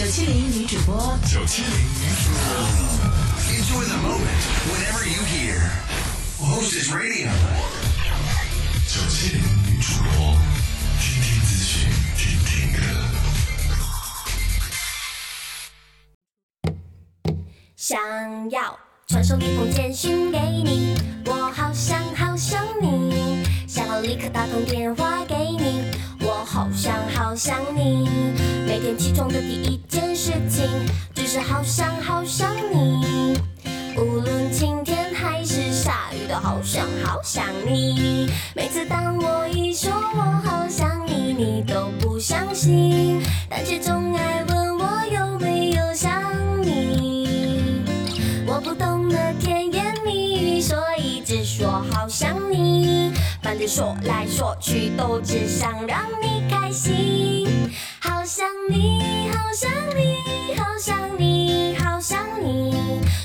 九七零女主播，九七零女主播。Enjoy the moment whenever you hear. Hostess Radio。九七零女主播，听听资讯，听听歌。想要传送一封简讯给你，我好想好想你，想要立刻打通电话给你，我好想好想你。每天起床的第一件事情，就是好想好想你。无论晴天还是下雨，都好想好想你。每次当我一说我好想你，你都不相信，但却总爱问我有没有想你。我不懂得甜，只说好想你。反正说来说去，都只想让你开心。好想你，好想你，好想你，好想你。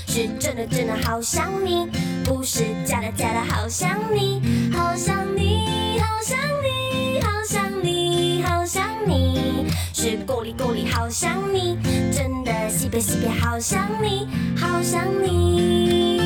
是真的真的好想你，不是假的假的好想你，好想你，好想你，好想你，好想你，是够力够力好想你，真的西北西北好想你，好想你。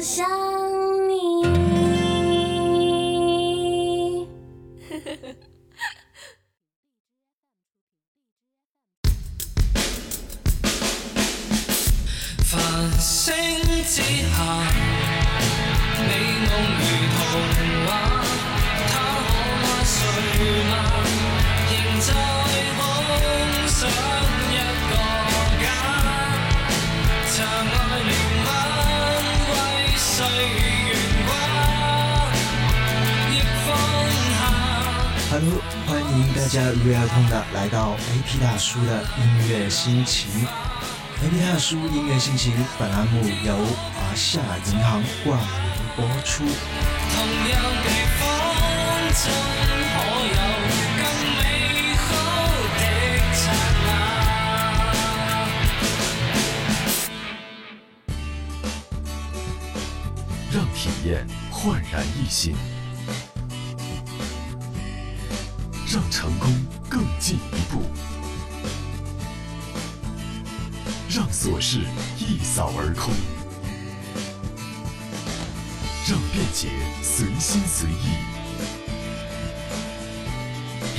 想你。繁星之下，美梦如同欢迎大家如约而同的来到 AP 大叔的音乐心情。AP 大叔音乐心情本栏目由华夏银行冠名播出。让体验焕然一新。事一扫而空，让便捷随心随意，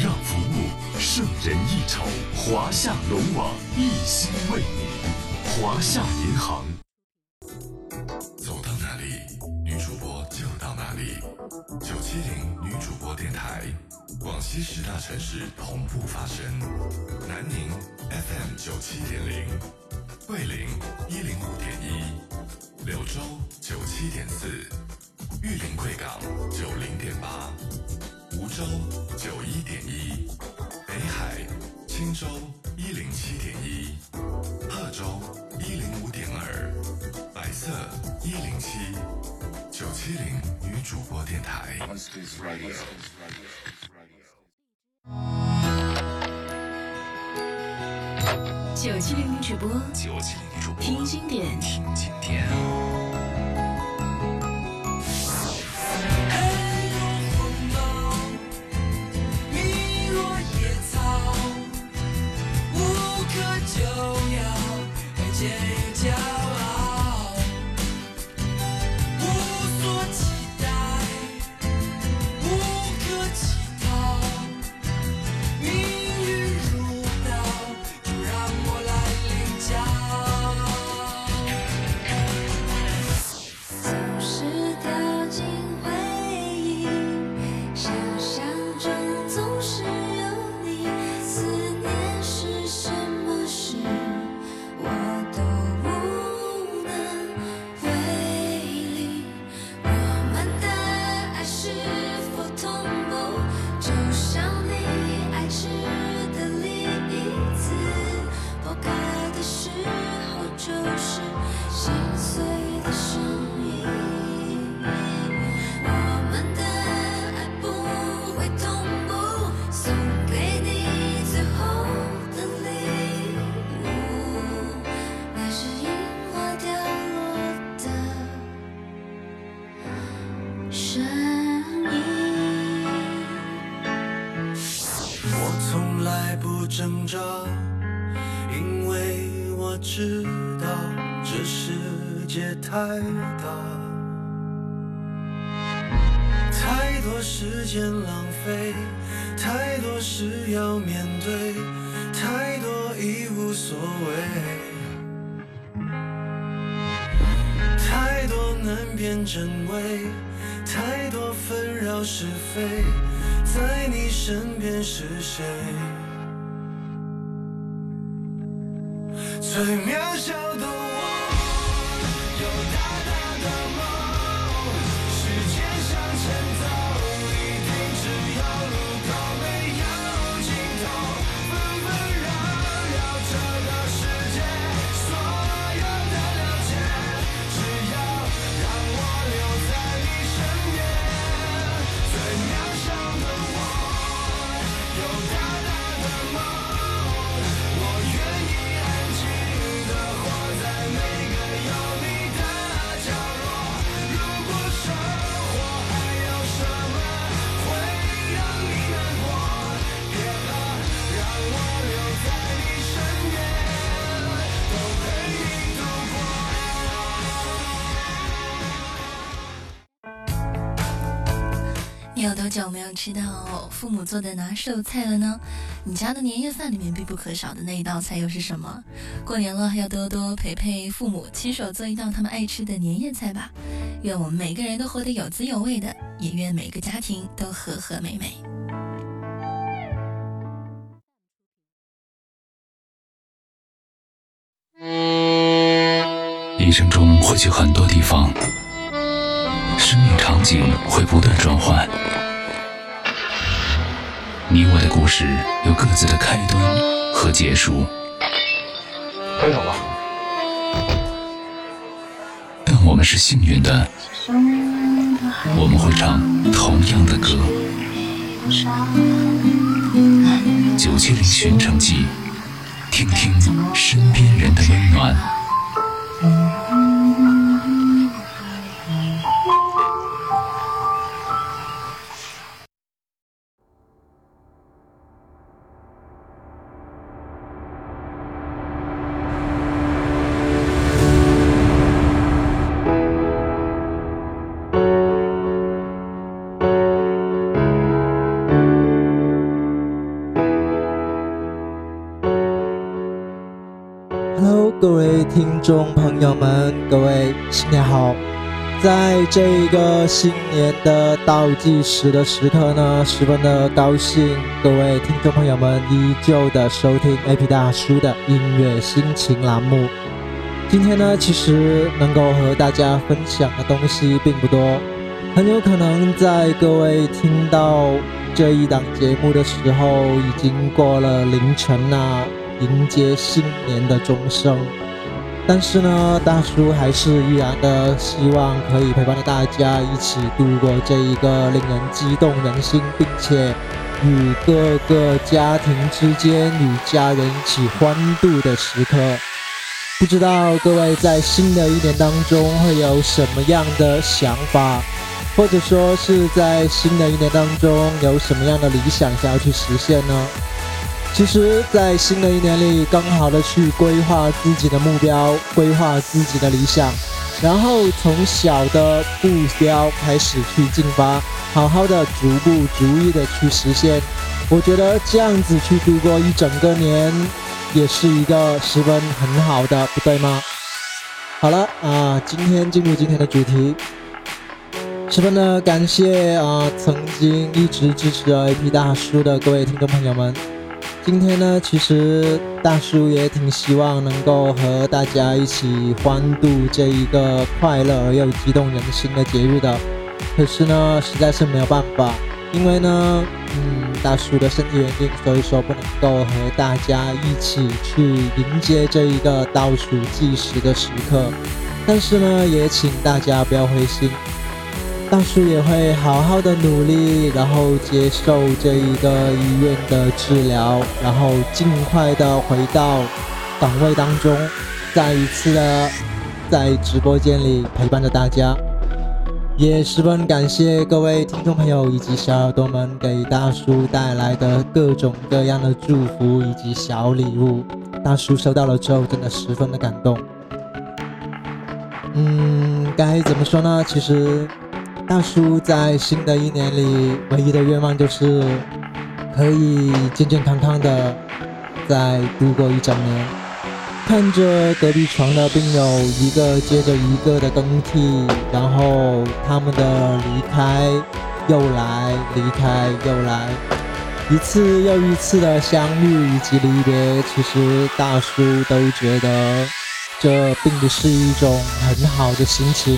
让服务胜人一筹。华夏龙网一心为你，华夏银行。走到哪里，女主播就到哪里。九七零女主播电台。广西十大城市同步发声：南宁 FM 九七点零，桂林一零五点一，柳州九七点四，玉林贵港九零点八，梧州九一点一，北海、青州一零七点一，贺州一零五点二，白色一零七，九七零女主播电台。九七零零主播，九七零零主播，听经典，听经典。太大，太多时间浪费，太多事要面对，太多已无所谓，太多难辨真伪，太多纷扰是非。在你身边是谁？最渺小你有多久没有吃到父母做的拿手菜了呢？你家的年夜饭里面必不可少的那一道菜又是什么？过年了，要多多陪陪父母，亲手做一道他们爱吃的年夜菜吧。愿我们每个人都活得有滋有味的，也愿每个家庭都和和美美。一生中会去很多地方，生命场景会不断转换。你我的故事有各自的开端和结束，分手吧。但我们是幸运的，我们会唱同样的歌。九七零寻城记，听听身边人的温暖。听众朋友们，各位新年好！在这个新年的倒计时的时刻呢，十分的高兴，各位听众朋友们依旧的收听 AP 大叔的音乐心情栏目。今天呢，其实能够和大家分享的东西并不多，很有可能在各位听到这一档节目的时候，已经过了凌晨啊。迎接新年的钟声，但是呢，大叔还是依然的希望可以陪伴着大家一起度过这一个令人激动人心，并且与各个家庭之间与家人一起欢度的时刻。不知道各位在新的一年当中会有什么样的想法，或者说是在新的一年当中有什么样的理想想要去实现呢？其实，在新的一年里，更好的去规划自己的目标，规划自己的理想，然后从小的目标开始去进发，好好的逐步逐一的去实现。我觉得这样子去度过一整个年，也是一个十分很好的，不对吗？好了啊，今天进入今天的主题，十分的感谢啊，曾经一直支持 AP 大叔的各位听众朋友们。今天呢，其实大叔也挺希望能够和大家一起欢度这一个快乐而又激动人心的节日的。可是呢，实在是没有办法，因为呢，嗯，大叔的身体原因，所以说不能够和大家一起去迎接这一个倒数计时的时刻。但是呢，也请大家不要灰心。大叔也会好好的努力，然后接受这一个医院的治疗，然后尽快的回到岗位当中，再一次的在直播间里陪伴着大家。也十分感谢各位听众朋友以及小耳朵们给大叔带来的各种各样的祝福以及小礼物，大叔收到了之后真的十分的感动。嗯，该怎么说呢？其实。大叔在新的一年里唯一的愿望就是可以健健康康的再度过一整年。看着隔壁床的病友一个接着一个的更替，然后他们的离开又来，离开又来，一次又一次的相遇以及离别，其实大叔都觉得这并不是一种很好的心情。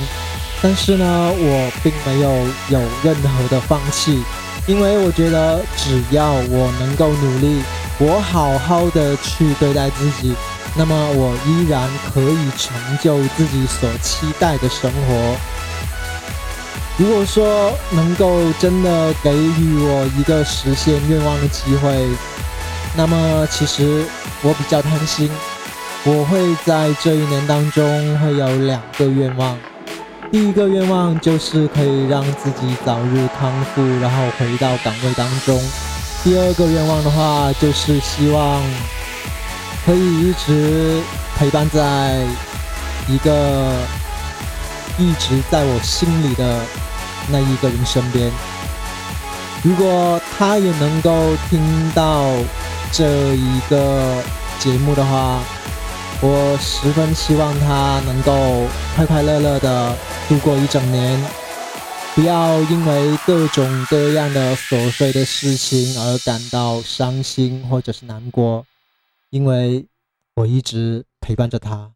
但是呢，我并没有有任何的放弃，因为我觉得只要我能够努力，我好好的去对待自己，那么我依然可以成就自己所期待的生活。如果说能够真的给予我一个实现愿望的机会，那么其实我比较贪心，我会在这一年当中会有两个愿望。第一个愿望就是可以让自己早日康复，然后回到岗位当中。第二个愿望的话，就是希望可以一直陪伴在一个一直在我心里的那一个人身边。如果他也能够听到这一个节目的话，我十分希望他能够快快乐乐的。度过一整年，不要因为各种各样的琐碎的事情而感到伤心或者是难过，因为我一直陪伴着他。